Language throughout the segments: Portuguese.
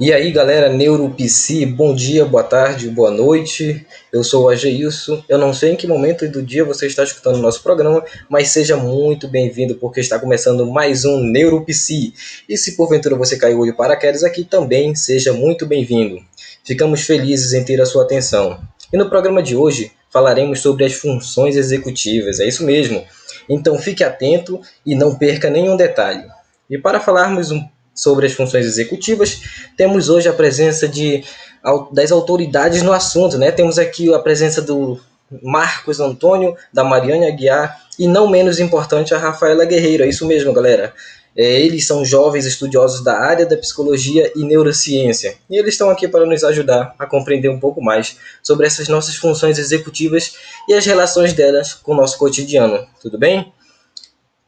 E aí galera, NeuroPC, bom dia, boa tarde, boa noite. Eu sou o Ageilson. Eu não sei em que momento do dia você está escutando o nosso programa, mas seja muito bem-vindo porque está começando mais um NeuroPC. E se porventura você caiu de paraquedas aqui também, seja muito bem-vindo. Ficamos felizes em ter a sua atenção. E no programa de hoje falaremos sobre as funções executivas, é isso mesmo. Então fique atento e não perca nenhum detalhe. E para falarmos um sobre as funções executivas, temos hoje a presença de, das autoridades no assunto. Né? Temos aqui a presença do Marcos Antônio, da Mariane Aguiar e, não menos importante, a Rafaela Guerreiro. É isso mesmo, galera. É, eles são jovens estudiosos da área da psicologia e neurociência e eles estão aqui para nos ajudar a compreender um pouco mais sobre essas nossas funções executivas e as relações delas com o nosso cotidiano. Tudo bem?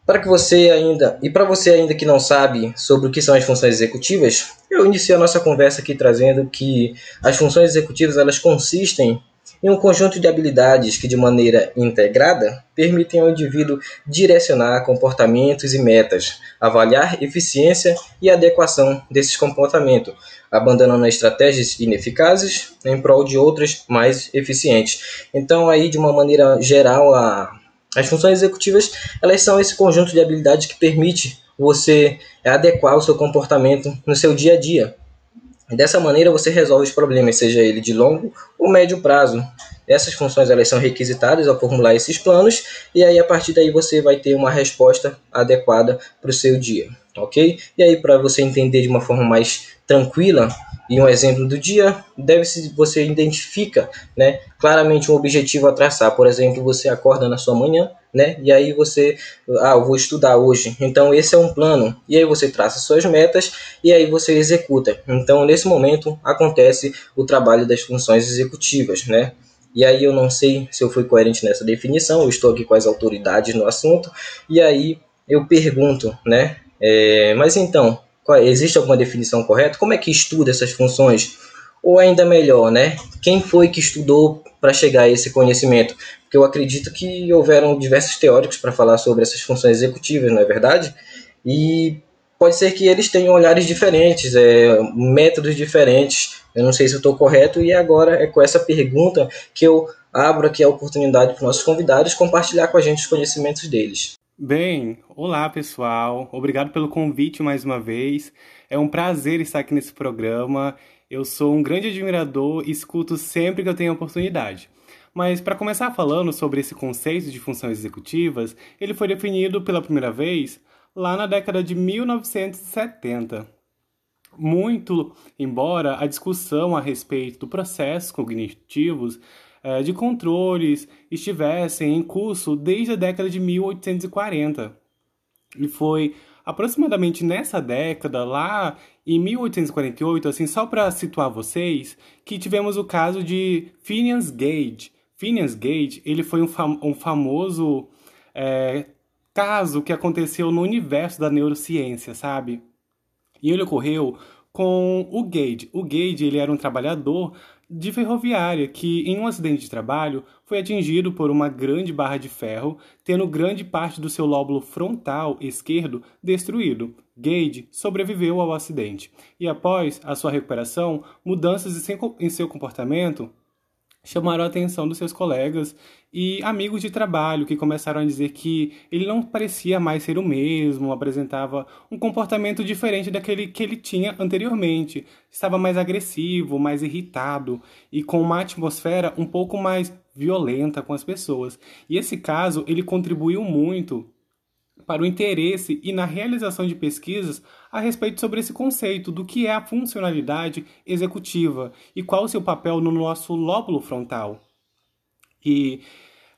Para que você ainda e para você ainda que não sabe sobre o que são as funções executivas, eu inicio a nossa conversa aqui trazendo que as funções executivas elas consistem em um conjunto de habilidades que de maneira integrada permitem ao indivíduo direcionar comportamentos e metas, avaliar eficiência e adequação desses comportamentos, abandonando estratégias ineficazes em prol de outras mais eficientes. Então aí de uma maneira geral a as funções executivas, elas são esse conjunto de habilidades que permite você adequar o seu comportamento no seu dia a dia. Dessa maneira você resolve os problemas, seja ele de longo ou médio prazo. Essas funções elas são requisitadas ao formular esses planos e aí a partir daí você vai ter uma resposta adequada para o seu dia, ok? E aí para você entender de uma forma mais tranquila, e um exemplo do dia, deve-se você identifica, né, claramente um objetivo a traçar. Por exemplo, você acorda na sua manhã, né, e aí você, ah, eu vou estudar hoje. Então esse é um plano. E aí você traça suas metas e aí você executa. Então nesse momento acontece o trabalho das funções executivas, né? E aí eu não sei se eu fui coerente nessa definição. Eu estou aqui com as autoridades no assunto e aí eu pergunto, né? É, mas então, existe alguma definição correta? Como é que estuda essas funções? Ou ainda melhor, né? Quem foi que estudou para chegar a esse conhecimento? Porque eu acredito que houveram diversos teóricos para falar sobre essas funções executivas, não é verdade? E pode ser que eles tenham olhares diferentes, é, métodos diferentes. Eu não sei se eu estou correto, e agora é com essa pergunta que eu abro aqui a oportunidade para os nossos convidados compartilhar com a gente os conhecimentos deles. Bem, olá pessoal, obrigado pelo convite mais uma vez. É um prazer estar aqui nesse programa. Eu sou um grande admirador e escuto sempre que eu tenho oportunidade. Mas para começar falando sobre esse conceito de funções executivas, ele foi definido pela primeira vez lá na década de 1970. Muito embora a discussão a respeito do processos cognitivos de controles estivessem em curso desde a década de 1840. E foi aproximadamente nessa década, lá em 1848, assim, só para situar vocês, que tivemos o caso de Phineas Gage. Phineas Gage, ele foi um, fam um famoso é, caso que aconteceu no universo da neurociência, sabe? E ele ocorreu com o Gage. O Gage, ele era um trabalhador de ferroviária que, em um acidente de trabalho, foi atingido por uma grande barra de ferro, tendo grande parte do seu lóbulo frontal esquerdo destruído. Gage sobreviveu ao acidente e, após a sua recuperação, mudanças em seu comportamento chamaram a atenção dos seus colegas e amigos de trabalho que começaram a dizer que ele não parecia mais ser o mesmo, apresentava um comportamento diferente daquele que ele tinha anteriormente. Estava mais agressivo, mais irritado e com uma atmosfera um pouco mais violenta com as pessoas. E esse caso ele contribuiu muito para o interesse e na realização de pesquisas a respeito sobre esse conceito do que é a funcionalidade executiva e qual o seu papel no nosso lóbulo frontal. E,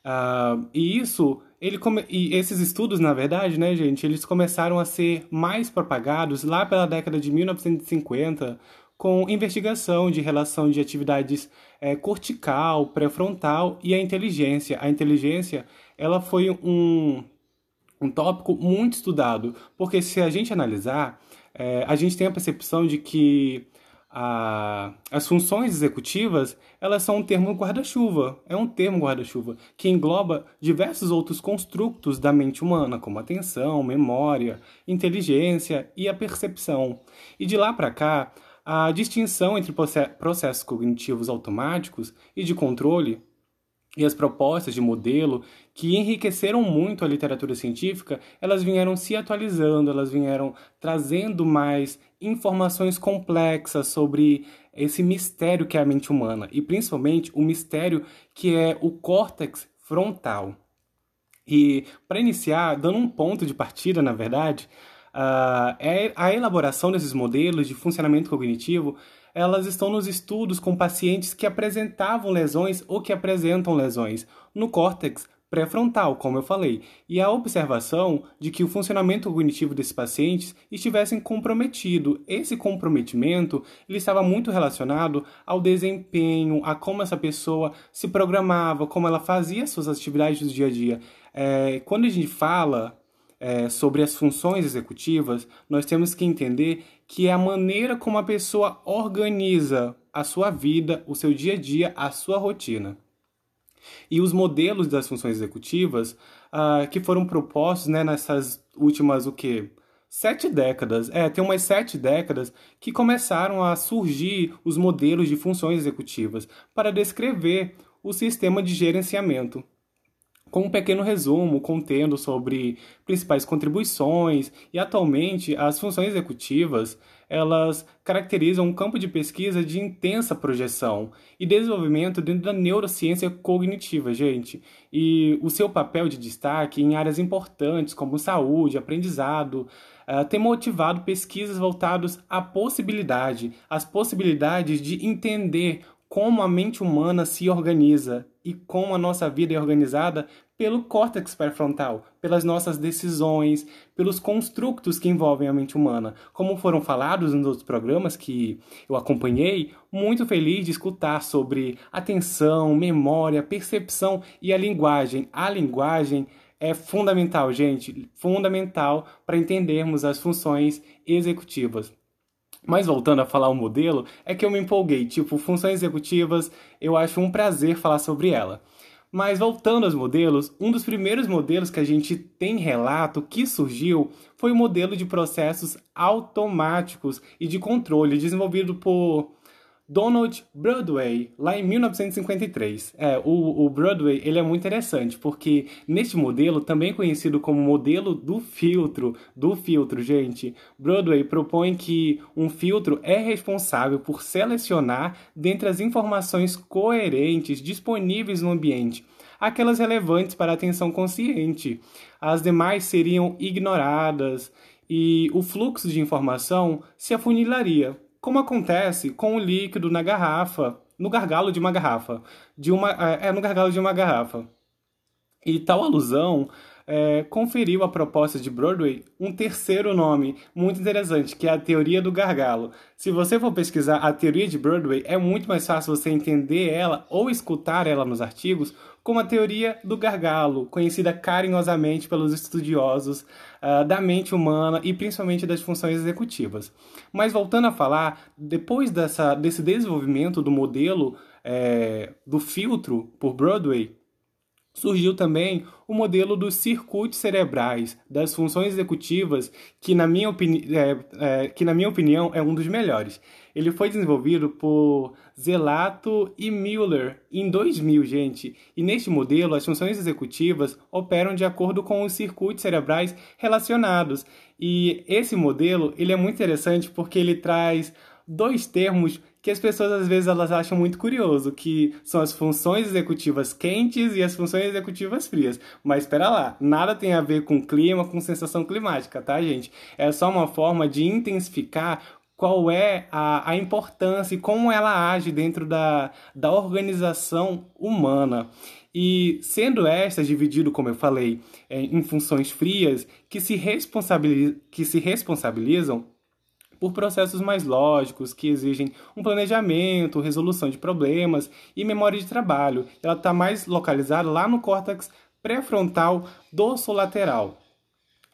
uh, e isso, ele come... e esses estudos, na verdade, né, gente, eles começaram a ser mais propagados lá pela década de 1950, com investigação de relação de atividades é, cortical, pré-frontal e a inteligência. A inteligência, ela foi um um tópico muito estudado, porque se a gente analisar, é, a gente tem a percepção de que a, as funções executivas elas são um termo guarda-chuva, é um termo guarda-chuva que engloba diversos outros construtos da mente humana, como atenção, memória, inteligência e a percepção. E de lá para cá, A distinção entre processos cognitivos automáticos e de controle e as propostas de modelo que enriqueceram muito a literatura científica, elas vieram se atualizando, elas vieram trazendo mais informações complexas sobre esse mistério que é a mente humana e principalmente o mistério que é o córtex frontal. E para iniciar, dando um ponto de partida, na verdade, uh, é a elaboração desses modelos de funcionamento cognitivo elas estão nos estudos com pacientes que apresentavam lesões ou que apresentam lesões no córtex pré-frontal, como eu falei, e a observação de que o funcionamento cognitivo desses pacientes estivessem comprometido. Esse comprometimento ele estava muito relacionado ao desempenho, a como essa pessoa se programava, como ela fazia suas atividades do dia a dia. É, quando a gente fala é, sobre as funções executivas, nós temos que entender que é a maneira como a pessoa organiza a sua vida, o seu dia a dia, a sua rotina. E os modelos das funções executivas uh, que foram propostos né, nessas últimas, o quê? Sete décadas. É, tem umas sete décadas que começaram a surgir os modelos de funções executivas para descrever o sistema de gerenciamento com um pequeno resumo contendo sobre principais contribuições e atualmente as funções executivas elas caracterizam um campo de pesquisa de intensa projeção e desenvolvimento dentro da neurociência cognitiva, gente. E o seu papel de destaque em áreas importantes como saúde, aprendizado, uh, tem motivado pesquisas voltadas à possibilidade, às possibilidades de entender como a mente humana se organiza e como a nossa vida é organizada pelo córtex pré-frontal, pelas nossas decisões, pelos construtos que envolvem a mente humana. Como foram falados nos outros programas que eu acompanhei, muito feliz de escutar sobre atenção, memória, percepção e a linguagem. A linguagem é fundamental, gente, fundamental para entendermos as funções executivas. Mas voltando a falar o modelo, é que eu me empolguei. Tipo, funções executivas, eu acho um prazer falar sobre ela. Mas voltando aos modelos, um dos primeiros modelos que a gente tem relato que surgiu foi o modelo de processos automáticos e de controle desenvolvido por Donald Broadway, lá em 1953. É, o, o, Broadway ele é muito interessante, porque neste modelo, também conhecido como modelo do filtro, do filtro, gente, Broadway propõe que um filtro é responsável por selecionar dentre as informações coerentes disponíveis no ambiente aquelas relevantes para a atenção consciente. As demais seriam ignoradas e o fluxo de informação se afunilaria como acontece com o líquido na garrafa, no gargalo de uma garrafa, de uma é, é no gargalo de uma garrafa. E tal alusão é, conferiu à proposta de Broadway um terceiro nome muito interessante, que é a teoria do gargalo. Se você for pesquisar a teoria de Broadway, é muito mais fácil você entender ela ou escutar ela nos artigos como a teoria do gargalo, conhecida carinhosamente pelos estudiosos uh, da mente humana e principalmente das funções executivas. Mas voltando a falar, depois dessa, desse desenvolvimento do modelo é, do filtro por Broadway, surgiu também o modelo dos circuitos cerebrais, das funções executivas, que na, minha é, é, que na minha opinião é um dos melhores. Ele foi desenvolvido por Zelato e Müller em 2000, gente. E neste modelo, as funções executivas operam de acordo com os circuitos cerebrais relacionados. E esse modelo ele é muito interessante porque ele traz dois termos que as pessoas às vezes elas acham muito curioso, que são as funções executivas quentes e as funções executivas frias. Mas espera lá, nada tem a ver com clima, com sensação climática, tá, gente? É só uma forma de intensificar qual é a, a importância e como ela age dentro da, da organização humana. E sendo estas dividido, como eu falei, em funções frias que se, responsabiliz que se responsabilizam por processos mais lógicos que exigem um planejamento, resolução de problemas e memória de trabalho. Ela está mais localizada lá no córtex pré-frontal dorsolateral.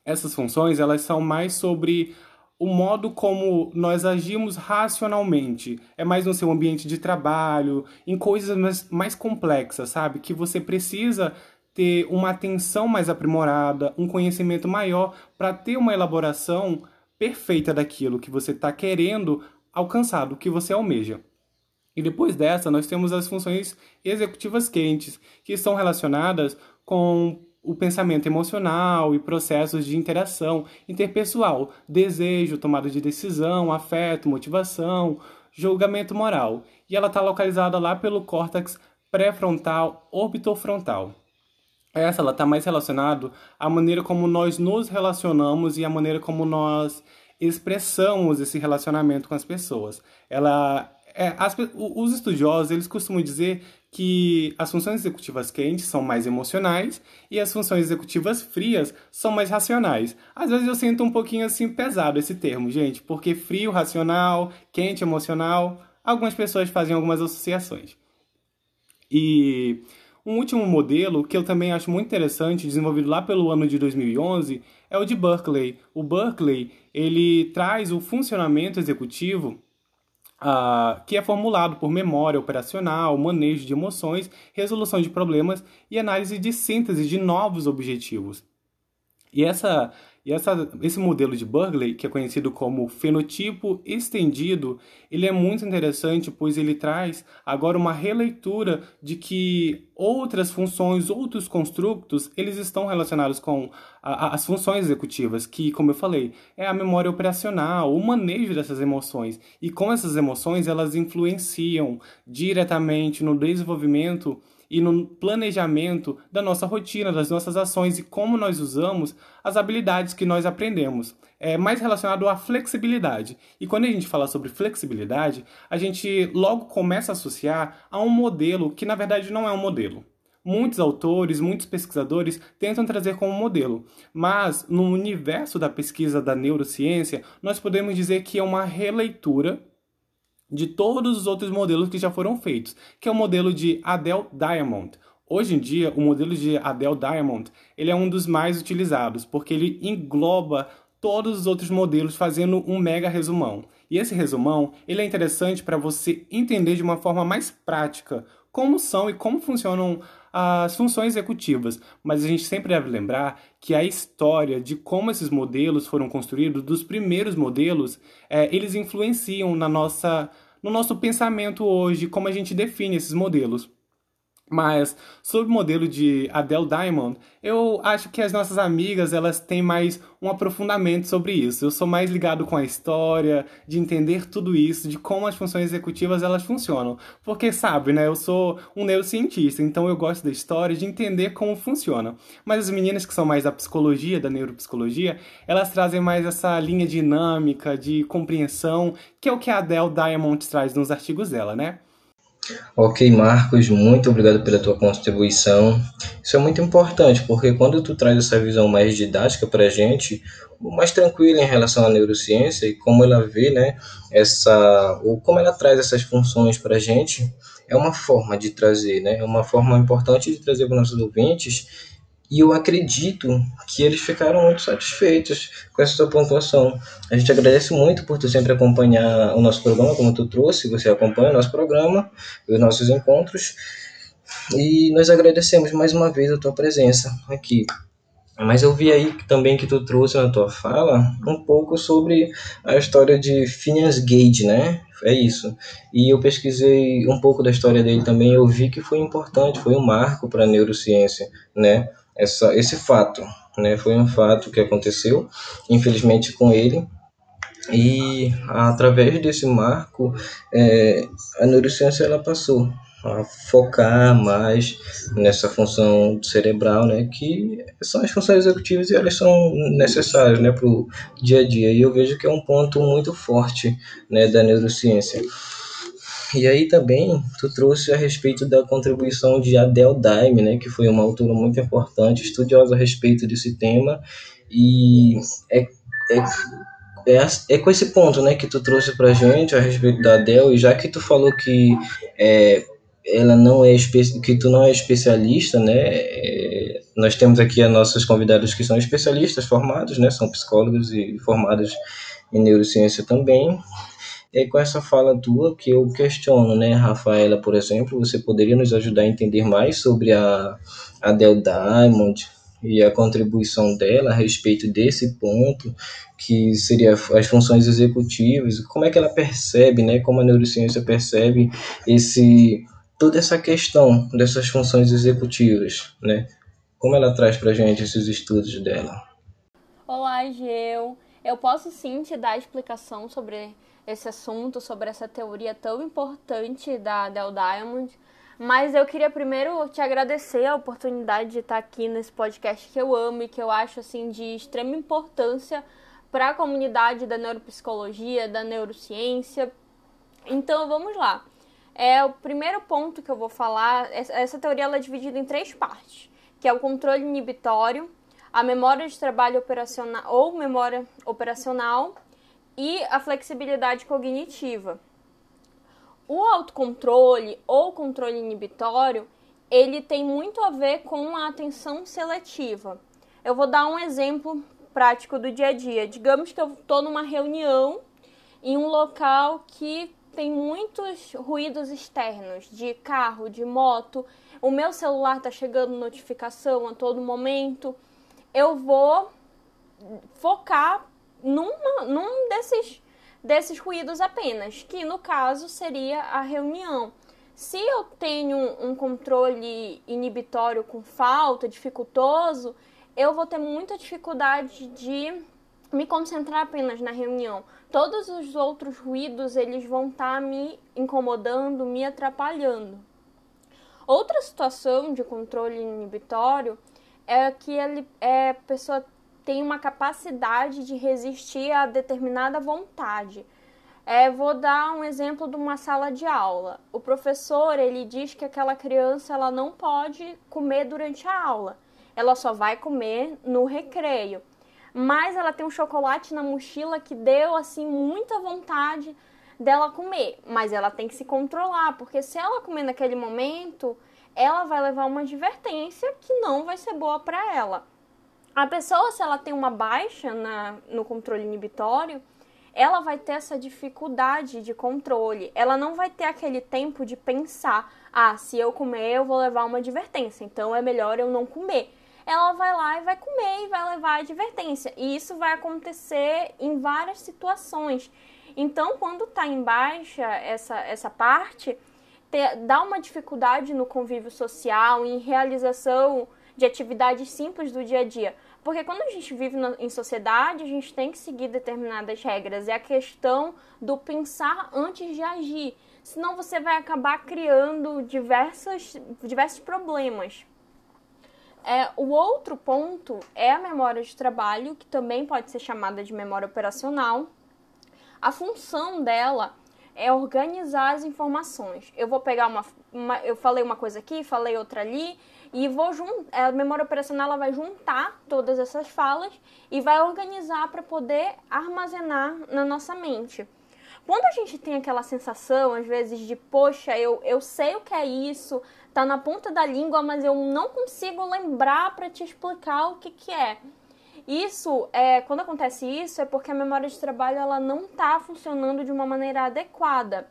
Essas funções elas são mais sobre o modo como nós agimos racionalmente. É mais no seu ambiente de trabalho, em coisas mais, mais complexas, sabe? Que você precisa ter uma atenção mais aprimorada, um conhecimento maior para ter uma elaboração perfeita daquilo que você está querendo alcançado, o que você almeja. E depois dessa, nós temos as funções executivas quentes, que estão relacionadas com o pensamento emocional e processos de interação interpessoal, desejo, tomada de decisão, afeto, motivação, julgamento moral. E ela está localizada lá pelo córtex pré-frontal orbitofrontal. Essa ela está mais relacionada à maneira como nós nos relacionamos e à maneira como nós expressamos esse relacionamento com as pessoas. Ela é, as, os estudiosos eles costumam dizer que as funções executivas quentes são mais emocionais e as funções executivas frias são mais racionais. Às vezes eu sinto um pouquinho assim pesado esse termo, gente, porque frio, racional, quente, emocional, algumas pessoas fazem algumas associações. E um último modelo que eu também acho muito interessante, desenvolvido lá pelo ano de 2011, é o de Berkeley. O Berkeley ele traz o funcionamento executivo Uh, que é formulado por memória operacional, manejo de emoções, resolução de problemas e análise de síntese de novos objetivos. E essa e essa, esse modelo de Burgley, que é conhecido como fenotipo estendido, ele é muito interessante, pois ele traz agora uma releitura de que outras funções, outros construtos, eles estão relacionados com a, a, as funções executivas, que, como eu falei, é a memória operacional, o manejo dessas emoções, e como essas emoções elas influenciam diretamente no desenvolvimento e no planejamento da nossa rotina, das nossas ações e como nós usamos as habilidades que nós aprendemos. É mais relacionado à flexibilidade. E quando a gente fala sobre flexibilidade, a gente logo começa a associar a um modelo que na verdade não é um modelo. Muitos autores, muitos pesquisadores tentam trazer como modelo, mas no universo da pesquisa da neurociência, nós podemos dizer que é uma releitura de todos os outros modelos que já foram feitos, que é o modelo de Adele Diamond. Hoje em dia, o modelo de Adele Diamond ele é um dos mais utilizados, porque ele engloba todos os outros modelos fazendo um mega resumão. E esse resumão ele é interessante para você entender de uma forma mais prática como são e como funcionam as funções executivas, mas a gente sempre deve lembrar que a história de como esses modelos foram construídos, dos primeiros modelos, é, eles influenciam na nossa, no nosso pensamento hoje, como a gente define esses modelos. Mas sobre o modelo de Adele Diamond, eu acho que as nossas amigas elas têm mais um aprofundamento sobre isso. Eu sou mais ligado com a história, de entender tudo isso, de como as funções executivas elas funcionam. Porque sabe, né? Eu sou um neurocientista, então eu gosto da história, de entender como funciona. Mas as meninas que são mais da psicologia, da neuropsicologia, elas trazem mais essa linha dinâmica de compreensão, que é o que a Adele Diamond traz nos artigos dela, né? Ok, Marcos, muito obrigado pela tua contribuição. Isso é muito importante, porque quando tu traz essa visão mais didática para a gente, mais tranquila em relação à neurociência e como ela vê, né, essa, ou como ela traz essas funções para a gente, é uma forma de trazer, né, é uma forma importante de trazer para os nossos ouvintes e eu acredito que eles ficaram muito satisfeitos com essa sua pontuação. A gente agradece muito por tu sempre acompanhar o nosso programa, como tu trouxe, você acompanha o nosso programa, os nossos encontros. E nós agradecemos mais uma vez a tua presença aqui. Mas eu vi aí também que tu trouxe na tua fala um pouco sobre a história de Phineas Gage, né? É isso. E eu pesquisei um pouco da história dele também, eu vi que foi importante, foi um marco para a neurociência, né? Essa, esse fato. Né? Foi um fato que aconteceu, infelizmente, com ele. E através desse marco, é, a neurociência ela passou a focar mais nessa função cerebral, né, que são as funções executivas e elas são necessárias, né, para o dia a dia. E eu vejo que é um ponto muito forte, né, da neurociência. E aí também tu trouxe a respeito da contribuição de Adele Daime, né, que foi uma autora muito importante, estudiosa a respeito desse tema, e é, é, é, é com esse ponto, né, que tu trouxe pra gente a respeito da Adele, e já que tu falou que é, ela não é que tu não é especialista, né, é, nós temos aqui as nossas convidadas que são especialistas formados, né, são psicólogos e formados em neurociência também, e aí, com essa fala tua, que eu questiono, né, Rafaela, por exemplo, você poderia nos ajudar a entender mais sobre a Adele Diamond e a contribuição dela a respeito desse ponto, que seria as funções executivas, como é que ela percebe, né, como a neurociência percebe esse toda essa questão dessas funções executivas, né? Como ela traz para gente esses estudos dela? Olá, Geu. Eu posso sim te dar explicação sobre esse assunto, sobre essa teoria tão importante da Del Diamond, mas eu queria primeiro te agradecer a oportunidade de estar aqui nesse podcast que eu amo e que eu acho assim de extrema importância para a comunidade da neuropsicologia, da neurociência. Então vamos lá. É o primeiro ponto que eu vou falar. Essa teoria ela é dividida em três partes, que é o controle inibitório, a memória de trabalho operacional ou memória operacional e a flexibilidade cognitiva. O autocontrole ou controle inibitório, ele tem muito a ver com a atenção seletiva. Eu vou dar um exemplo prático do dia a dia. Digamos que eu estou numa reunião em um local que tem muitos ruídos externos, de carro, de moto. O meu celular está chegando notificação a todo momento. Eu vou focar numa, num desses desses ruídos apenas, que no caso seria a reunião. Se eu tenho um controle inibitório com falta, dificultoso, eu vou ter muita dificuldade de me concentrar apenas na reunião. Todos os outros ruídos eles vão estar tá me incomodando, me atrapalhando. Outra situação de controle inibitório é que ele, é, a pessoa tem uma capacidade de resistir a determinada vontade. É, vou dar um exemplo de uma sala de aula. O professor ele diz que aquela criança ela não pode comer durante a aula. Ela só vai comer no recreio. Mas ela tem um chocolate na mochila que deu assim muita vontade dela comer, mas ela tem que se controlar, porque se ela comer naquele momento, ela vai levar uma advertência que não vai ser boa para ela. A pessoa, se ela tem uma baixa na, no controle inibitório, ela vai ter essa dificuldade de controle. Ela não vai ter aquele tempo de pensar: ah, se eu comer, eu vou levar uma advertência, então é melhor eu não comer. Ela vai lá e vai comer e vai levar a advertência. E isso vai acontecer em várias situações. Então, quando está em baixa essa, essa parte, ter, dá uma dificuldade no convívio social, em realização de atividades simples do dia a dia. Porque quando a gente vive em sociedade, a gente tem que seguir determinadas regras. É a questão do pensar antes de agir. Senão você vai acabar criando diversos, diversos problemas. É, o outro ponto é a memória de trabalho, que também pode ser chamada de memória operacional. A função dela é organizar as informações. Eu vou pegar uma, uma eu falei uma coisa aqui, falei outra ali, e vou a memória operacional ela vai juntar todas essas falas e vai organizar para poder armazenar na nossa mente. Quando a gente tem aquela sensação, às vezes, de poxa, eu, eu sei o que é isso, tá na ponta da língua, mas eu não consigo lembrar para te explicar o que, que é. Isso, é, quando acontece isso, é porque a memória de trabalho ela não está funcionando de uma maneira adequada.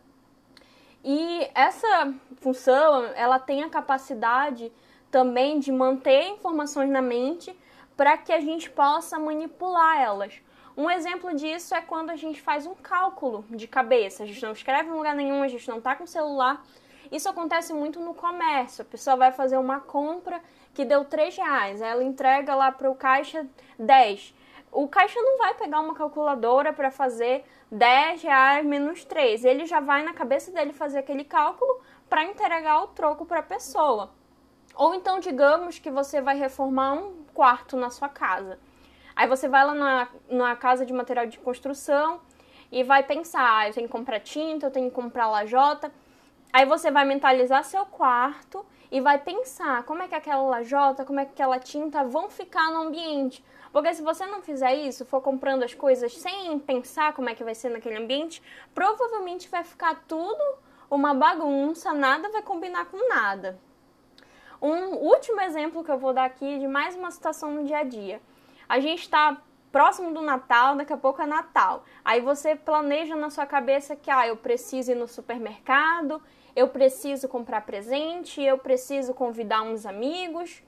E essa função, ela tem a capacidade também de manter informações na mente para que a gente possa manipular elas. Um exemplo disso é quando a gente faz um cálculo de cabeça. A gente não escreve em lugar nenhum, a gente não está com celular. Isso acontece muito no comércio. A pessoa vai fazer uma compra que deu 3 reais, ela entrega lá para o caixa 10. O caixa não vai pegar uma calculadora para fazer 10 reais menos 3. Ele já vai na cabeça dele fazer aquele cálculo para entregar o troco para a pessoa. Ou então, digamos que você vai reformar um quarto na sua casa. Aí você vai lá na, na casa de material de construção e vai pensar: ah, eu tenho que comprar tinta, eu tenho que comprar lajota. Aí você vai mentalizar seu quarto e vai pensar como é que aquela lajota, como é que aquela tinta vão ficar no ambiente. Porque se você não fizer isso, for comprando as coisas sem pensar como é que vai ser naquele ambiente, provavelmente vai ficar tudo uma bagunça, nada vai combinar com nada. Um último exemplo que eu vou dar aqui de mais uma situação no dia a dia. A gente está próximo do Natal, daqui a pouco é Natal. Aí você planeja na sua cabeça que ah, eu preciso ir no supermercado, eu preciso comprar presente, eu preciso convidar uns amigos.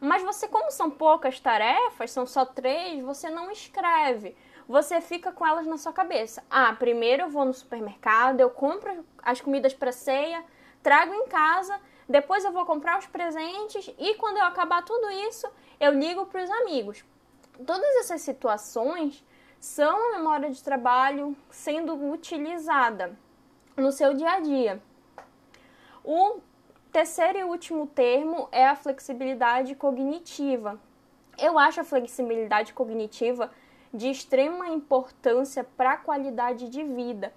Mas você, como são poucas tarefas, são só três, você não escreve. Você fica com elas na sua cabeça. Ah, primeiro eu vou no supermercado, eu compro as comidas para ceia, trago em casa, depois eu vou comprar os presentes e quando eu acabar tudo isso, eu ligo para os amigos. Todas essas situações são a memória de trabalho sendo utilizada no seu dia a dia. O terceiro e último termo é a flexibilidade cognitiva. Eu acho a flexibilidade cognitiva de extrema importância para a qualidade de vida.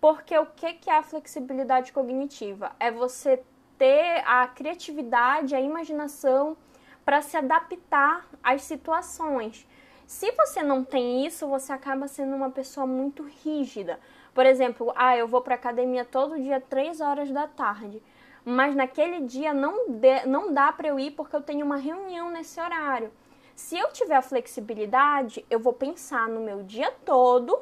Porque o que é a flexibilidade cognitiva? É você ter a criatividade, a imaginação para se adaptar às situações. Se você não tem isso, você acaba sendo uma pessoa muito rígida. Por exemplo, ah, eu vou para academia todo dia três horas da tarde mas naquele dia não, de, não dá para eu ir porque eu tenho uma reunião nesse horário. Se eu tiver a flexibilidade, eu vou pensar no meu dia todo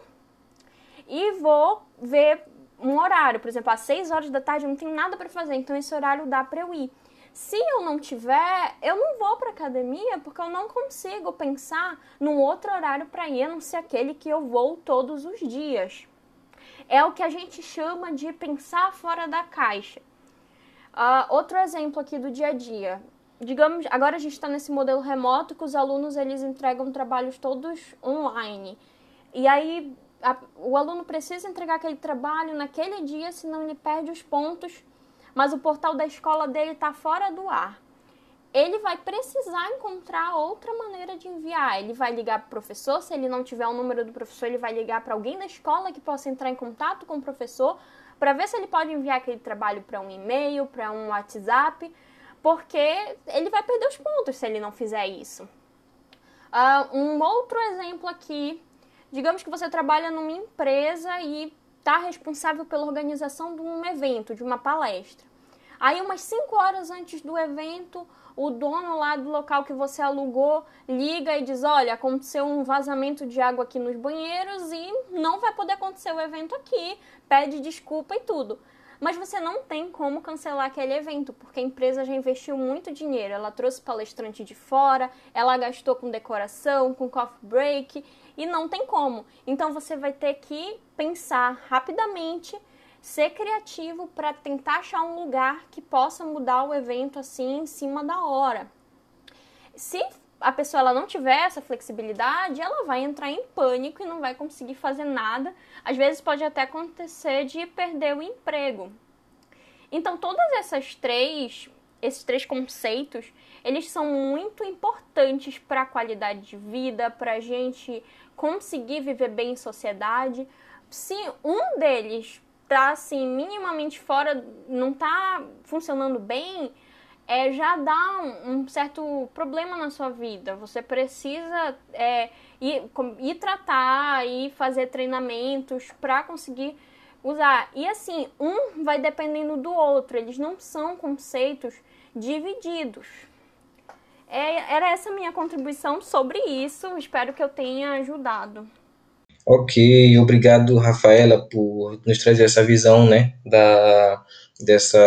e vou ver um horário. Por exemplo, às 6 horas da tarde eu não tenho nada para fazer, então esse horário dá para eu ir. Se eu não tiver, eu não vou para academia porque eu não consigo pensar num outro horário para ir, a não ser aquele que eu vou todos os dias. É o que a gente chama de pensar fora da caixa. Uh, outro exemplo aqui do dia a dia. Digamos, agora a gente está nesse modelo remoto que os alunos eles entregam trabalhos todos online. E aí a, o aluno precisa entregar aquele trabalho naquele dia, senão ele perde os pontos. Mas o portal da escola dele está fora do ar. Ele vai precisar encontrar outra maneira de enviar. Ele vai ligar para o professor, se ele não tiver o número do professor, ele vai ligar para alguém da escola que possa entrar em contato com o professor para ver se ele pode enviar aquele trabalho para um e-mail, para um WhatsApp, porque ele vai perder os pontos se ele não fizer isso. Uh, um outro exemplo aqui, digamos que você trabalha numa empresa e está responsável pela organização de um evento, de uma palestra. Aí, umas 5 horas antes do evento, o dono lá do local que você alugou liga e diz: Olha, aconteceu um vazamento de água aqui nos banheiros e não vai poder acontecer o evento aqui, pede desculpa e tudo. Mas você não tem como cancelar aquele evento, porque a empresa já investiu muito dinheiro. Ela trouxe palestrante de fora, ela gastou com decoração, com coffee break, e não tem como. Então você vai ter que pensar rapidamente ser criativo para tentar achar um lugar que possa mudar o evento assim em cima da hora. Se a pessoa ela não tiver essa flexibilidade, ela vai entrar em pânico e não vai conseguir fazer nada. Às vezes pode até acontecer de perder o emprego. Então, todas essas três, esses três conceitos, eles são muito importantes para a qualidade de vida, para a gente conseguir viver bem em sociedade. Se um deles tá assim minimamente fora, não tá funcionando bem, é, já dá um, um certo problema na sua vida. Você precisa é, ir, ir tratar e fazer treinamentos para conseguir usar. E assim, um vai dependendo do outro, eles não são conceitos divididos. É, era essa minha contribuição sobre isso. Espero que eu tenha ajudado. Ok, obrigado, Rafaela, por nos trazer essa visão, né, da, dessa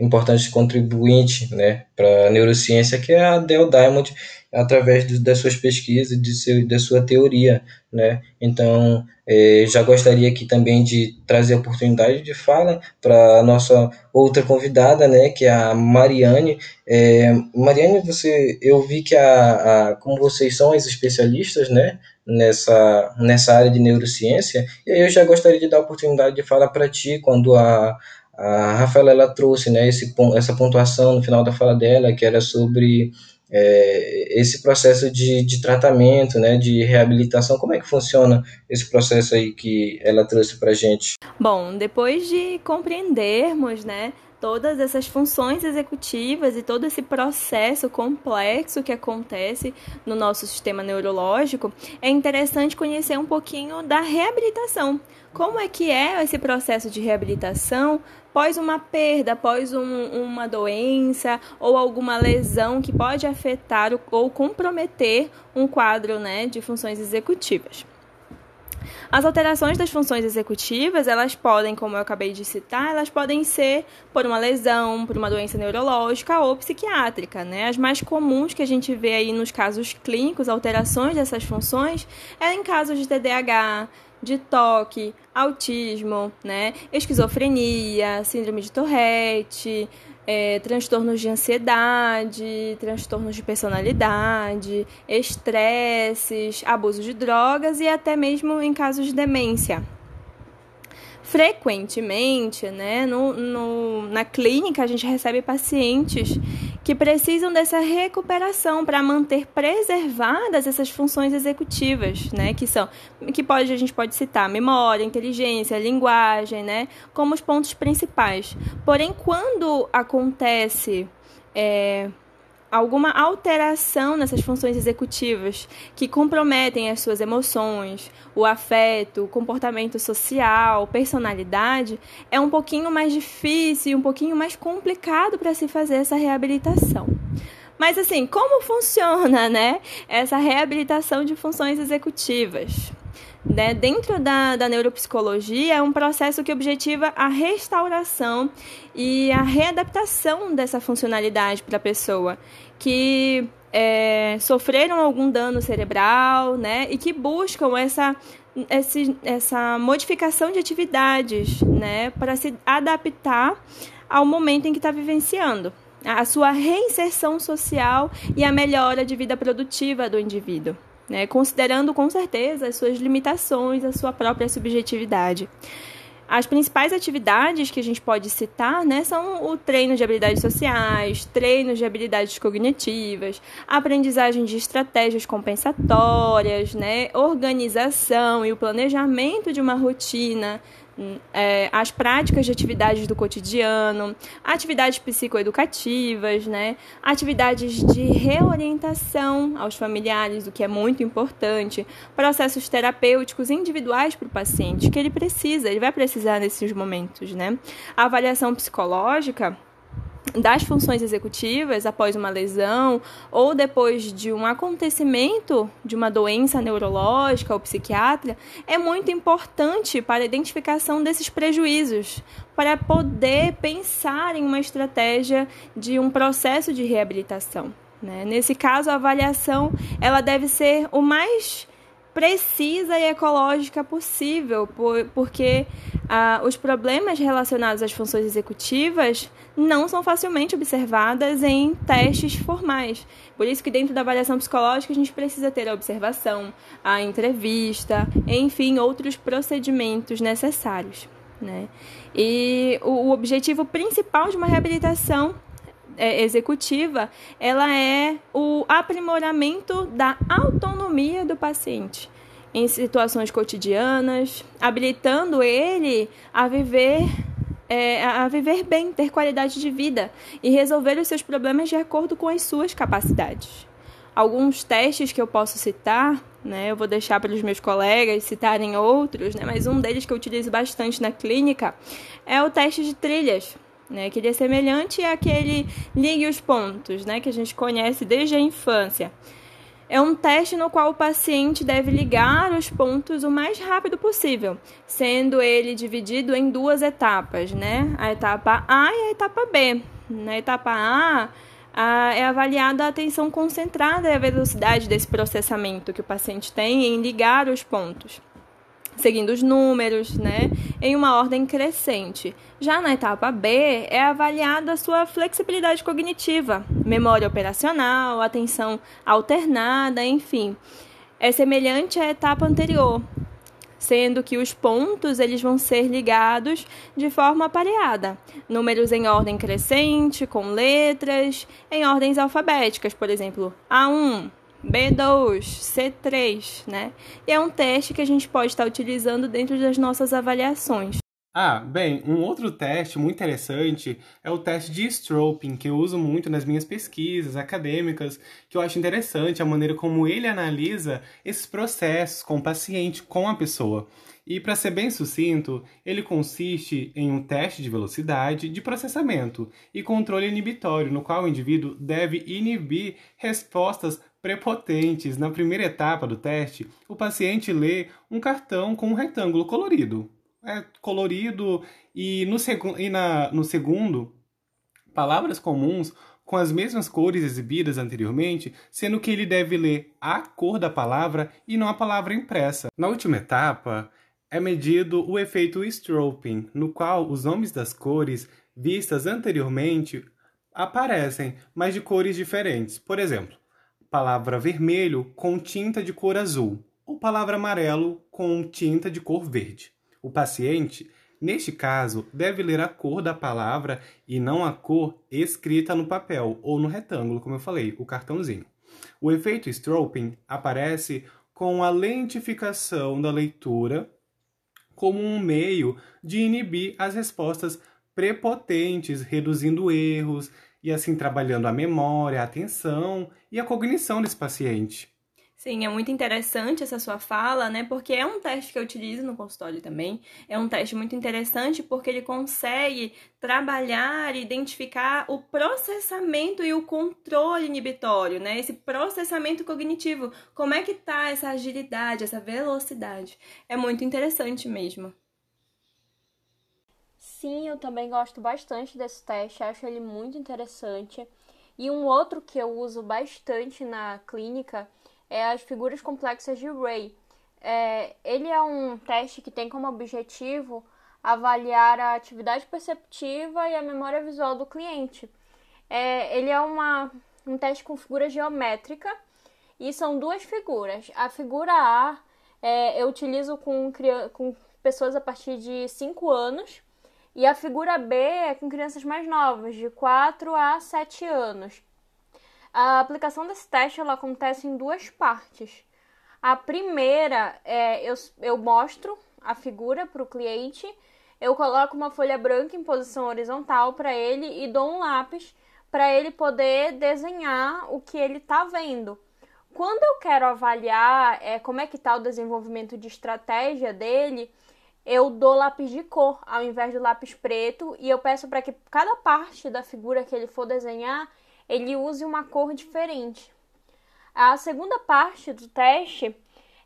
importante contribuinte, né, para a neurociência, que é a Del Diamond, através de, das suas pesquisas, de da sua teoria, né, então é, já gostaria aqui também de trazer a oportunidade de fala para a nossa outra convidada, né, que é a Mariane. É, Mariane, você, eu vi que a, a, como vocês são as especialistas, né, nessa, nessa área de neurociência, eu já gostaria de dar a oportunidade de falar para ti, quando a, a Rafaela ela trouxe né, esse, essa pontuação no final da fala dela, que era sobre é, esse processo de, de tratamento, né, de reabilitação, como é que funciona esse processo aí que ela trouxe para gente? Bom, depois de compreendermos, né, todas essas funções executivas e todo esse processo complexo que acontece no nosso sistema neurológico, é interessante conhecer um pouquinho da reabilitação. Como é que é esse processo de reabilitação após uma perda, após um, uma doença ou alguma lesão que pode afetar ou comprometer um quadro né, de funções executivas? As alterações das funções executivas, elas podem, como eu acabei de citar, elas podem ser por uma lesão, por uma doença neurológica ou psiquiátrica, né? As mais comuns que a gente vê aí nos casos clínicos, alterações dessas funções, é em casos de TDAH, de toque, autismo, né? Esquizofrenia, síndrome de Tourette, é, transtornos de ansiedade, transtornos de personalidade, estresses, abuso de drogas e até mesmo em casos de demência frequentemente, né, no, no, na clínica, a gente recebe pacientes que precisam dessa recuperação para manter preservadas essas funções executivas, né, que são, que pode, a gente pode citar memória, inteligência, linguagem, né, como os pontos principais. Porém, quando acontece é, alguma alteração nessas funções executivas que comprometem as suas emoções, o afeto, o comportamento social, personalidade, é um pouquinho mais difícil, um pouquinho mais complicado para se fazer essa reabilitação. Mas assim, como funciona, né, essa reabilitação de funções executivas? Né? Dentro da, da neuropsicologia, é um processo que objetiva a restauração e a readaptação dessa funcionalidade para a pessoa, que é, sofreram algum dano cerebral né? e que buscam essa, essa modificação de atividades né? para se adaptar ao momento em que está vivenciando a sua reinserção social e a melhora de vida produtiva do indivíduo né? considerando com certeza as suas limitações, a sua própria subjetividade. As principais atividades que a gente pode citar né, são o treino de habilidades sociais, treinos de habilidades cognitivas, aprendizagem de estratégias compensatórias, né, organização e o planejamento de uma rotina é, as práticas de atividades do cotidiano, atividades psicoeducativas, né? atividades de reorientação aos familiares, o que é muito importante, processos terapêuticos individuais para o paciente que ele precisa, ele vai precisar nesses momentos. Né? A avaliação psicológica das funções executivas após uma lesão ou depois de um acontecimento de uma doença neurológica ou psiquiátrica é muito importante para a identificação desses prejuízos, para poder pensar em uma estratégia de um processo de reabilitação. Né? Nesse caso, a avaliação ela deve ser o mais precisa e ecológica possível, por, porque os problemas relacionados às funções executivas não são facilmente observadas em testes formais. Por isso que dentro da avaliação psicológica a gente precisa ter a observação, a entrevista, enfim, outros procedimentos necessários. Né? E o, o objetivo principal de uma reabilitação é, executiva, ela é o aprimoramento da autonomia do paciente em situações cotidianas, habilitando ele a viver é, a viver bem, ter qualidade de vida e resolver os seus problemas de acordo com as suas capacidades. Alguns testes que eu posso citar, né, eu vou deixar para os meus colegas citarem outros, né, mas um deles que eu utilizo bastante na clínica é o teste de trilhas, né, que ele é semelhante àquele ligue os pontos, né, que a gente conhece desde a infância. É um teste no qual o paciente deve ligar os pontos o mais rápido possível, sendo ele dividido em duas etapas, né? A etapa A e a etapa B. Na etapa A, a, é avaliada a atenção concentrada e a velocidade desse processamento que o paciente tem em ligar os pontos seguindo os números, né, em uma ordem crescente. Já na etapa B, é avaliada a sua flexibilidade cognitiva, memória operacional, atenção alternada, enfim. É semelhante à etapa anterior, sendo que os pontos eles vão ser ligados de forma pareada, números em ordem crescente, com letras, em ordens alfabéticas, por exemplo, A1, B2, C3, né? E é um teste que a gente pode estar utilizando dentro das nossas avaliações. Ah, bem, um outro teste muito interessante é o teste de Stroping, que eu uso muito nas minhas pesquisas acadêmicas, que eu acho interessante a maneira como ele analisa esses processos com o paciente, com a pessoa. E para ser bem sucinto, ele consiste em um teste de velocidade de processamento e controle inibitório, no qual o indivíduo deve inibir respostas prepotentes. Na primeira etapa do teste, o paciente lê um cartão com um retângulo colorido. É colorido e no, seg e na, no segundo, palavras comuns com as mesmas cores exibidas anteriormente, sendo que ele deve ler a cor da palavra e não a palavra impressa. Na última etapa, é medido o efeito strobing, no qual os nomes das cores vistas anteriormente aparecem, mas de cores diferentes. Por exemplo, palavra vermelho com tinta de cor azul, ou palavra amarelo com tinta de cor verde. O paciente, neste caso, deve ler a cor da palavra e não a cor escrita no papel ou no retângulo, como eu falei, o cartãozinho. O efeito strobing aparece com a lentificação da leitura como um meio de inibir as respostas prepotentes, reduzindo erros e assim trabalhando a memória, a atenção e a cognição desse paciente. Sim, é muito interessante essa sua fala, né? Porque é um teste que eu utilizo no consultório também. É um teste muito interessante porque ele consegue trabalhar e identificar o processamento e o controle inibitório, né? Esse processamento cognitivo. Como é que tá essa agilidade, essa velocidade? É muito interessante mesmo. Sim, eu também gosto bastante desse teste, acho ele muito interessante. E um outro que eu uso bastante na clínica é as figuras complexas de Ray. É, ele é um teste que tem como objetivo avaliar a atividade perceptiva e a memória visual do cliente. É, ele é uma, um teste com figura geométrica e são duas figuras. A figura A é, eu utilizo com, com pessoas a partir de 5 anos e a figura B é com crianças mais novas, de 4 a 7 anos. A aplicação desse teste ela acontece em duas partes. A primeira é eu, eu mostro a figura para o cliente, eu coloco uma folha branca em posição horizontal para ele e dou um lápis para ele poder desenhar o que ele está vendo. Quando eu quero avaliar é, como é que está o desenvolvimento de estratégia dele, eu dou lápis de cor ao invés do lápis preto e eu peço para que cada parte da figura que ele for desenhar ele use uma cor diferente. A segunda parte do teste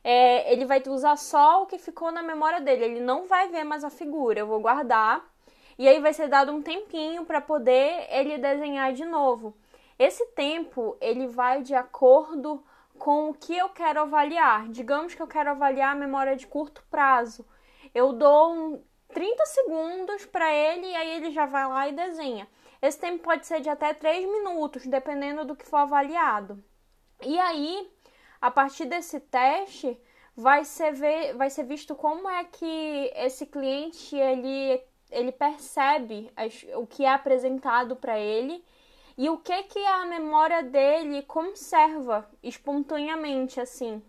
é, ele vai usar só o que ficou na memória dele, ele não vai ver mais a figura. Eu vou guardar e aí vai ser dado um tempinho para poder ele desenhar de novo. Esse tempo ele vai de acordo com o que eu quero avaliar. Digamos que eu quero avaliar a memória de curto prazo eu dou um 30 segundos para ele e aí ele já vai lá e desenha. Esse tempo pode ser de até 3 minutos, dependendo do que for avaliado. E aí, a partir desse teste, vai ser, ver, vai ser visto como é que esse cliente ele, ele percebe as, o que é apresentado para ele e o que que a memória dele conserva espontaneamente assim.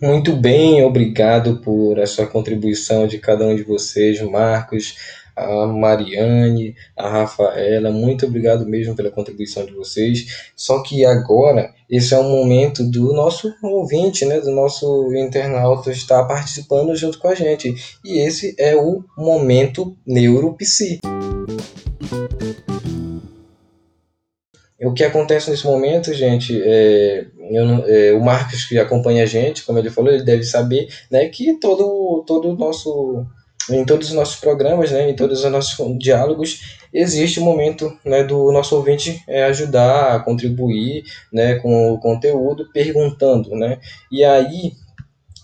Muito bem, obrigado por essa contribuição de cada um de vocês, Marcos, a Mariane, a Rafaela, muito obrigado mesmo pela contribuição de vocês. Só que agora, esse é o momento do nosso ouvinte, né, do nosso internauta estar participando junto com a gente. E esse é o momento Neuropsi. O que acontece nesse momento, gente, é, é, o Marcos que acompanha a gente, como ele falou, ele deve saber, né, que todo todo nosso em todos os nossos programas, né, em todos os nossos diálogos, existe o um momento né, do nosso ouvinte é, ajudar, contribuir né, com o conteúdo, perguntando. Né? E aí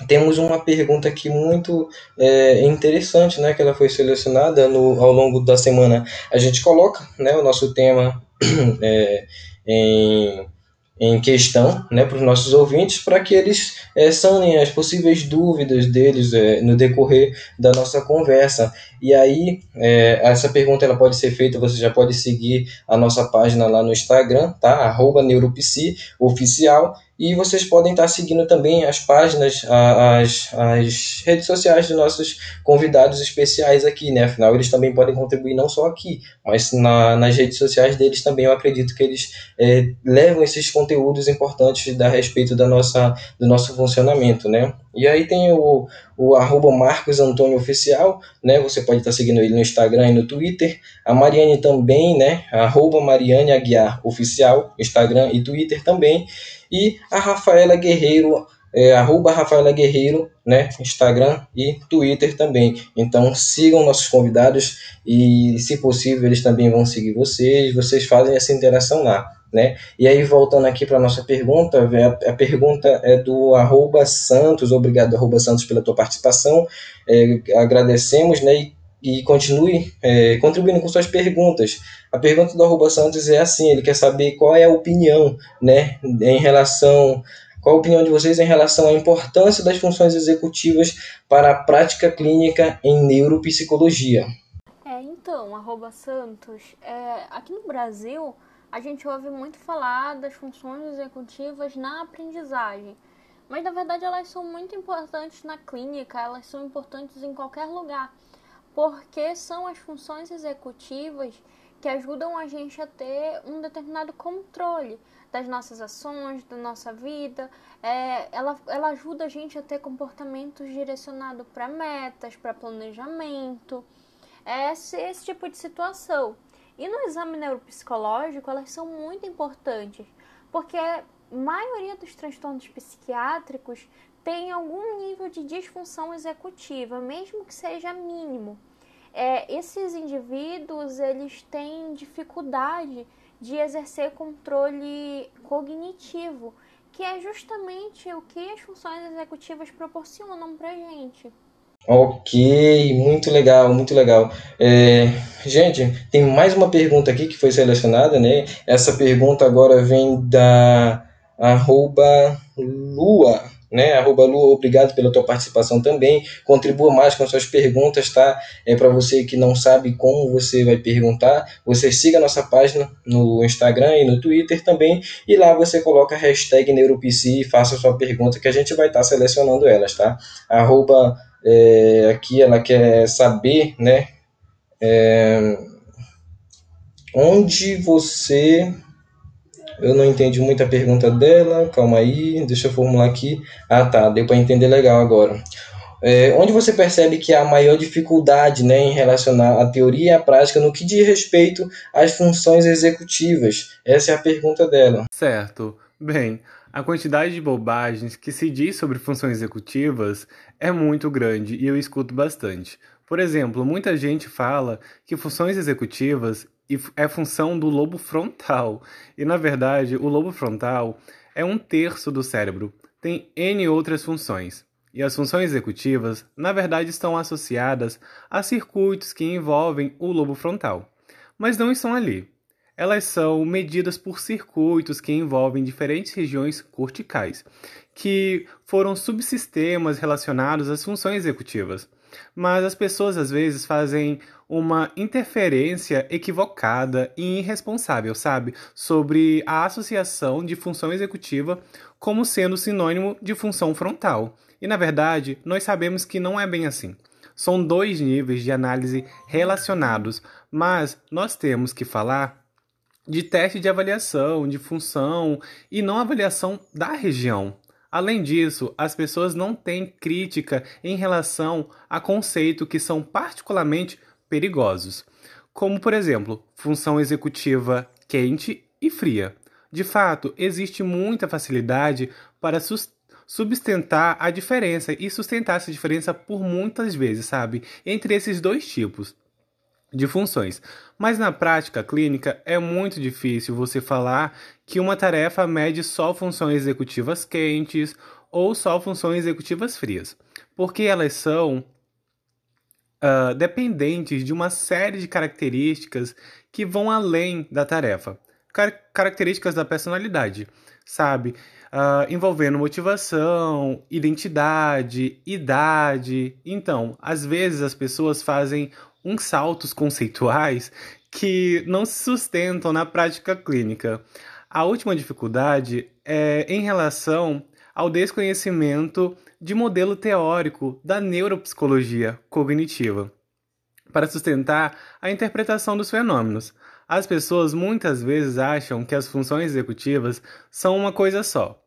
temos uma pergunta aqui muito é, interessante, né, que ela foi selecionada no, ao longo da semana. A gente coloca né, o nosso tema é, em, em questão né, para os nossos ouvintes, para que eles é, sanem as possíveis dúvidas deles é, no decorrer da nossa conversa. E aí, é, essa pergunta ela pode ser feita, você já pode seguir a nossa página lá no Instagram, tá? Neuropsi Oficial, e vocês podem estar seguindo também as páginas, as, as redes sociais dos nossos convidados especiais aqui, né? Afinal, eles também podem contribuir não só aqui, mas na, nas redes sociais deles também. Eu acredito que eles é, levam esses conteúdos importantes a respeito da nossa, do nosso funcionamento, né? E aí tem o, o arroba Marcos Antônio Oficial, né? Você pode estar seguindo ele no Instagram e no Twitter. A Mariane também, né? Arroba Mariane Aguiar Oficial, Instagram e Twitter também. e a Rafaela Guerreiro, é, arroba Rafaela Guerreiro, né, Instagram e Twitter também. Então sigam nossos convidados e, se possível, eles também vão seguir vocês, vocês fazem essa interação lá. Né? E aí, voltando aqui para a nossa pergunta, a, pergunta é do arroba Santos, obrigado arroba Santos pela tua participação, é, agradecemos, né, e, e continue é, contribuindo com suas perguntas. A pergunta do Santos é assim, ele quer saber qual é a opinião, né, em relação qual a opinião de vocês em relação à importância das funções executivas para a prática clínica em neuropsicologia? É, então, Santos, é, aqui no Brasil a gente ouve muito falar das funções executivas na aprendizagem, mas na verdade elas são muito importantes na clínica, elas são importantes em qualquer lugar, porque são as funções executivas que ajudam a gente a ter um determinado controle das nossas ações, da nossa vida. É, ela, ela ajuda a gente a ter comportamentos direcionados para metas, para planejamento, é esse, esse tipo de situação. E no exame neuropsicológico, elas são muito importantes, porque a maioria dos transtornos psiquiátricos tem algum nível de disfunção executiva, mesmo que seja mínimo. É, esses indivíduos eles têm dificuldade de exercer controle cognitivo, que é justamente o que as funções executivas proporcionam para gente. Ok, muito legal, muito legal. É, gente, tem mais uma pergunta aqui que foi selecionada, né? Essa pergunta agora vem da arroba Lua né? Arroba Lu, obrigado pela tua participação também. Contribua mais com suas perguntas, tá? É para você que não sabe como você vai perguntar, você siga a nossa página no Instagram e no Twitter também, e lá você coloca a hashtag NeuroPC e faça sua pergunta que a gente vai estar tá selecionando elas, tá? Arroba é, aqui ela quer saber, né? É, onde você eu não entendi muito a pergunta dela. Calma aí, deixa eu formular aqui. Ah, tá, deu para entender legal agora. É, onde você percebe que há maior dificuldade né, em relacionar a teoria e a prática no que diz respeito às funções executivas? Essa é a pergunta dela. Certo. Bem, a quantidade de bobagens que se diz sobre funções executivas é muito grande e eu escuto bastante. Por exemplo, muita gente fala que funções executivas é função do lobo frontal. E na verdade, o lobo frontal é um terço do cérebro. Tem N outras funções. E as funções executivas, na verdade, estão associadas a circuitos que envolvem o lobo frontal. Mas não estão ali. Elas são medidas por circuitos que envolvem diferentes regiões corticais, que foram subsistemas relacionados às funções executivas. Mas as pessoas às vezes fazem uma interferência equivocada e irresponsável, sabe? Sobre a associação de função executiva como sendo sinônimo de função frontal. E na verdade, nós sabemos que não é bem assim. São dois níveis de análise relacionados, mas nós temos que falar de teste de avaliação, de função e não avaliação da região. Além disso, as pessoas não têm crítica em relação a conceitos que são particularmente perigosos, como, por exemplo, função executiva quente e fria. De fato, existe muita facilidade para sustentar a diferença e sustentar essa diferença por muitas vezes, sabe? Entre esses dois tipos de funções. Mas na prática clínica é muito difícil você falar que uma tarefa mede só funções executivas quentes ou só funções executivas frias, porque elas são uh, dependentes de uma série de características que vão além da tarefa. Car características da personalidade, sabe? Uh, envolvendo motivação, identidade, idade. Então, às vezes as pessoas fazem uns saltos conceituais que não se sustentam na prática clínica. A última dificuldade é em relação ao desconhecimento de modelo teórico da neuropsicologia cognitiva para sustentar a interpretação dos fenômenos. As pessoas muitas vezes acham que as funções executivas são uma coisa só.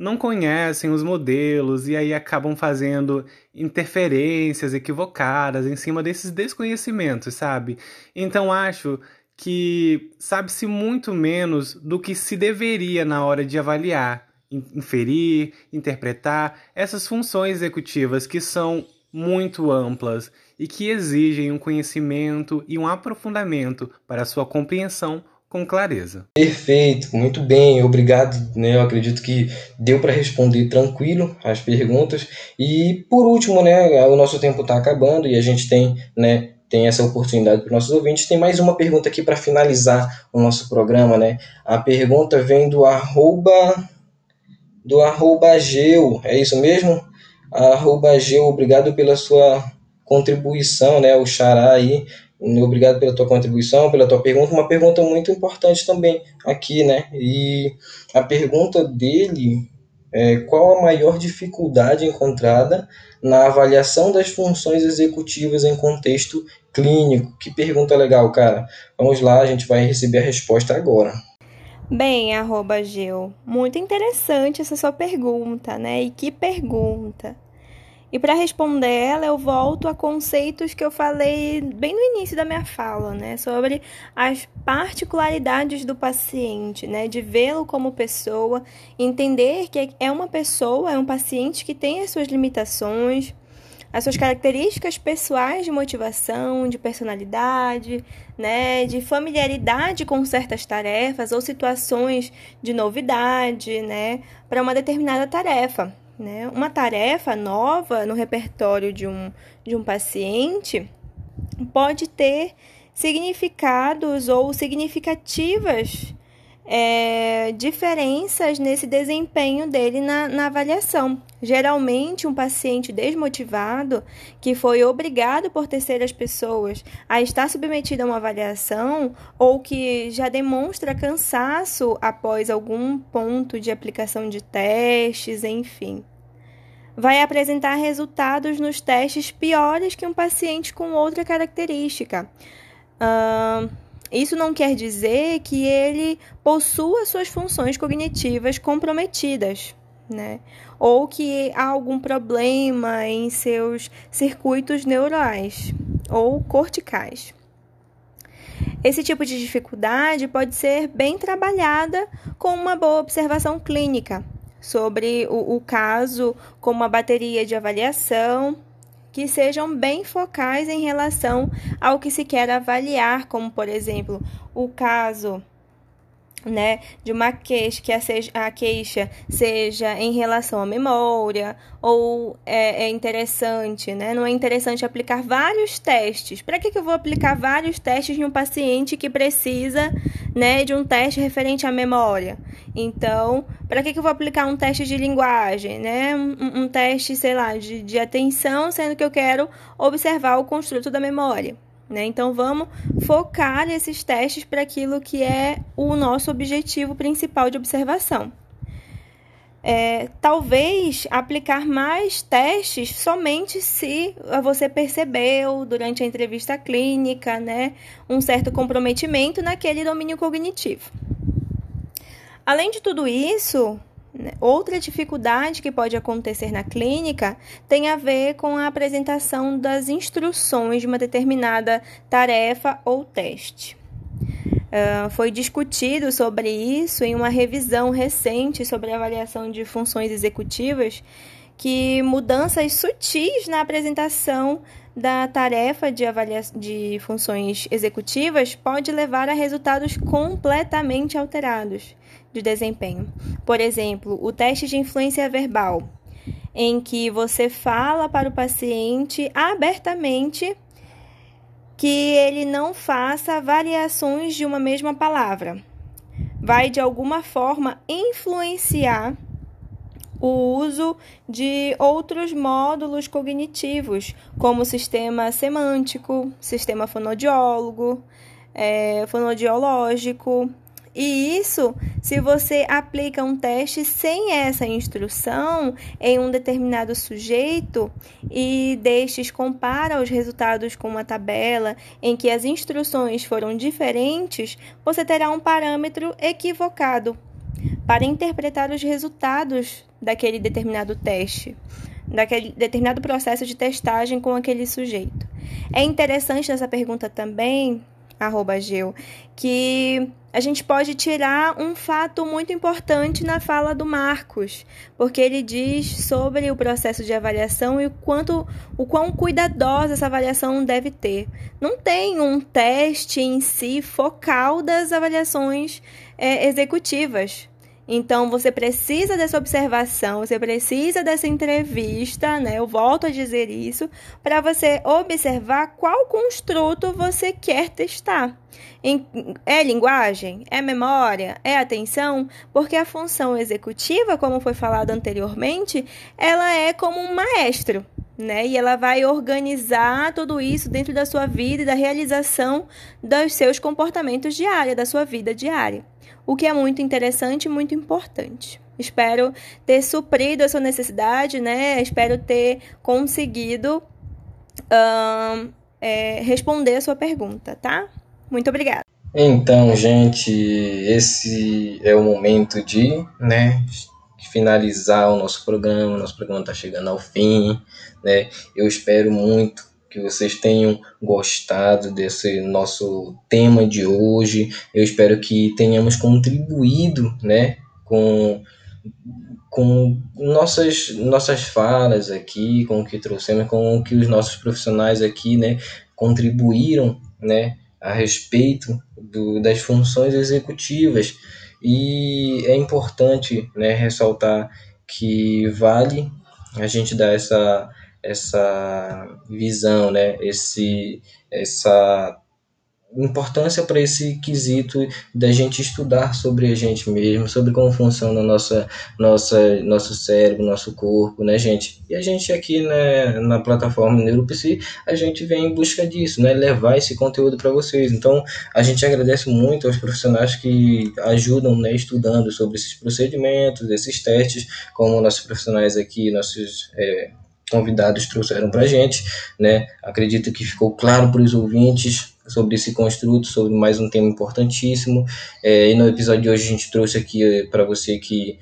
Não conhecem os modelos e aí acabam fazendo interferências equivocadas em cima desses desconhecimentos, sabe? Então acho que sabe-se muito menos do que se deveria na hora de avaliar inferir, interpretar essas funções executivas que são muito amplas e que exigem um conhecimento e um aprofundamento para sua compreensão com clareza. Perfeito, muito bem, obrigado. Né? Eu acredito que deu para responder tranquilo as perguntas. E por último, né, o nosso tempo está acabando e a gente tem, né, tem essa oportunidade para os nossos ouvintes. Tem mais uma pergunta aqui para finalizar o nosso programa, né? A pergunta vem do arroba do arroba Geu, é isso mesmo? Arroba Geu, obrigado pela sua contribuição, né? O Xará aí, obrigado pela tua contribuição, pela tua pergunta, uma pergunta muito importante também aqui, né? E a pergunta dele é qual a maior dificuldade encontrada na avaliação das funções executivas em contexto clínico? Que pergunta legal, cara. Vamos lá, a gente vai receber a resposta agora. Bem, arroba muito interessante essa sua pergunta, né? E que pergunta. E para responder ela, eu volto a conceitos que eu falei bem no início da minha fala, né, sobre as particularidades do paciente, né, de vê-lo como pessoa, entender que é uma pessoa, é um paciente que tem as suas limitações, as suas características pessoais de motivação, de personalidade, né, de familiaridade com certas tarefas ou situações de novidade, né, para uma determinada tarefa. Né? Uma tarefa nova no repertório de um, de um paciente pode ter significados ou significativas é, diferenças nesse desempenho dele na, na avaliação. Geralmente, um paciente desmotivado, que foi obrigado por terceiras pessoas a estar submetido a uma avaliação, ou que já demonstra cansaço após algum ponto de aplicação de testes, enfim vai apresentar resultados nos testes piores que um paciente com outra característica. Uh, isso não quer dizer que ele possua suas funções cognitivas comprometidas, né? Ou que há algum problema em seus circuitos neurais ou corticais. Esse tipo de dificuldade pode ser bem trabalhada com uma boa observação clínica sobre o, o caso com uma bateria de avaliação que sejam bem focais em relação ao que se quer avaliar, como por exemplo o caso né, de uma queixa, que a, queixa seja em relação à memória, ou é, é interessante, né? Não é interessante aplicar vários testes. Para que, que eu vou aplicar vários testes em um paciente que precisa, né, de um teste referente à memória? Então, para que, que eu vou aplicar um teste de linguagem, né? Um, um teste, sei lá, de, de atenção, sendo que eu quero observar o construto da memória. Né? Então, vamos focar nesses testes para aquilo que é o nosso objetivo principal de observação. É, talvez aplicar mais testes somente se você percebeu durante a entrevista clínica né, um certo comprometimento naquele domínio cognitivo. Além de tudo isso? Outra dificuldade que pode acontecer na clínica tem a ver com a apresentação das instruções de uma determinada tarefa ou teste. Uh, foi discutido sobre isso em uma revisão recente sobre avaliação de funções executivas que mudanças sutis na apresentação da tarefa de, avaliação de funções executivas pode levar a resultados completamente alterados de desempenho. Por exemplo, o teste de influência verbal, em que você fala para o paciente abertamente que ele não faça variações de uma mesma palavra. Vai de alguma forma influenciar o uso de outros módulos cognitivos, como sistema semântico, sistema fonodiólogo, é, fonodiológico, e isso, se você aplica um teste sem essa instrução em um determinado sujeito e destes compara os resultados com uma tabela em que as instruções foram diferentes, você terá um parâmetro equivocado. Para interpretar os resultados daquele determinado teste, daquele determinado processo de testagem com aquele sujeito. É interessante nessa pergunta também arroba Geu, que a gente pode tirar um fato muito importante na fala do Marcos, porque ele diz sobre o processo de avaliação e o quanto o quão cuidadosa essa avaliação deve ter. Não tem um teste em si focal das avaliações é, executivas. Então você precisa dessa observação, você precisa dessa entrevista, né? Eu volto a dizer isso, para você observar qual construto você quer testar. É linguagem? É memória? É atenção? Porque a função executiva, como foi falado anteriormente, ela é como um maestro, né? E ela vai organizar tudo isso dentro da sua vida e da realização dos seus comportamentos diários, da sua vida diária o que é muito interessante e muito importante. Espero ter suprido a sua necessidade, né? Espero ter conseguido uh, é, responder a sua pergunta, tá? Muito obrigada. Então, gente, esse é o momento de, né, finalizar o nosso programa. Nosso programa está chegando ao fim, né? Eu espero muito que vocês tenham gostado desse nosso tema de hoje. Eu espero que tenhamos contribuído, né, com com nossas nossas falas aqui, com o que trouxemos, com o que os nossos profissionais aqui, né, contribuíram, né, a respeito do, das funções executivas. E é importante, né, ressaltar que vale a gente dar essa essa visão, né? Esse, essa importância para esse quesito da gente estudar sobre a gente mesmo, sobre como funciona nossa, nossa, nosso cérebro, nosso corpo, né, gente? E a gente aqui né, na plataforma NeuroPsi, a gente vem em busca disso, né? Levar esse conteúdo para vocês. Então, a gente agradece muito aos profissionais que ajudam, né, estudando sobre esses procedimentos, esses testes, como nossos profissionais aqui, nossos é, convidados trouxeram para a gente, né? Acredito que ficou claro para os ouvintes sobre esse construto, sobre mais um tema importantíssimo. É, e no episódio de hoje a gente trouxe aqui é, para você que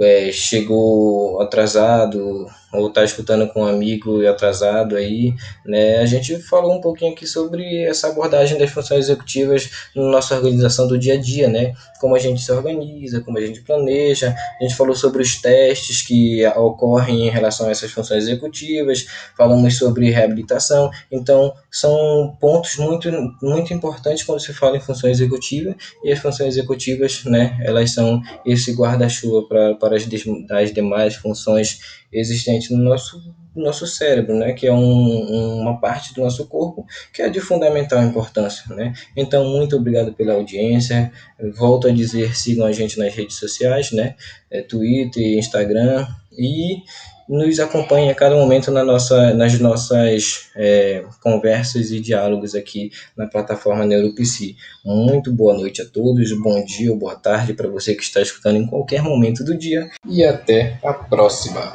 é, chegou atrasado ou está escutando com um amigo atrasado aí, né? A gente falou um pouquinho aqui sobre essa abordagem das funções executivas na nossa organização do dia a dia, né? Como a gente se organiza, como a gente planeja. A gente falou sobre os testes que ocorrem em relação a essas funções executivas. Falamos sobre reabilitação. Então, são pontos muito muito importantes quando se fala em função executiva e as funções executivas, né? Elas são esse guarda-chuva para as, as demais funções existentes no nosso, nosso cérebro, né? que é um, uma parte do nosso corpo que é de fundamental importância. Né? Então, muito obrigado pela audiência. Volto a dizer, sigam a gente nas redes sociais, né? É, Twitter, Instagram e nos acompanhe a cada momento na nossa, nas nossas é, conversas e diálogos aqui na plataforma NeuroPC. Muito boa noite a todos, bom dia ou boa tarde para você que está escutando em qualquer momento do dia e até a próxima.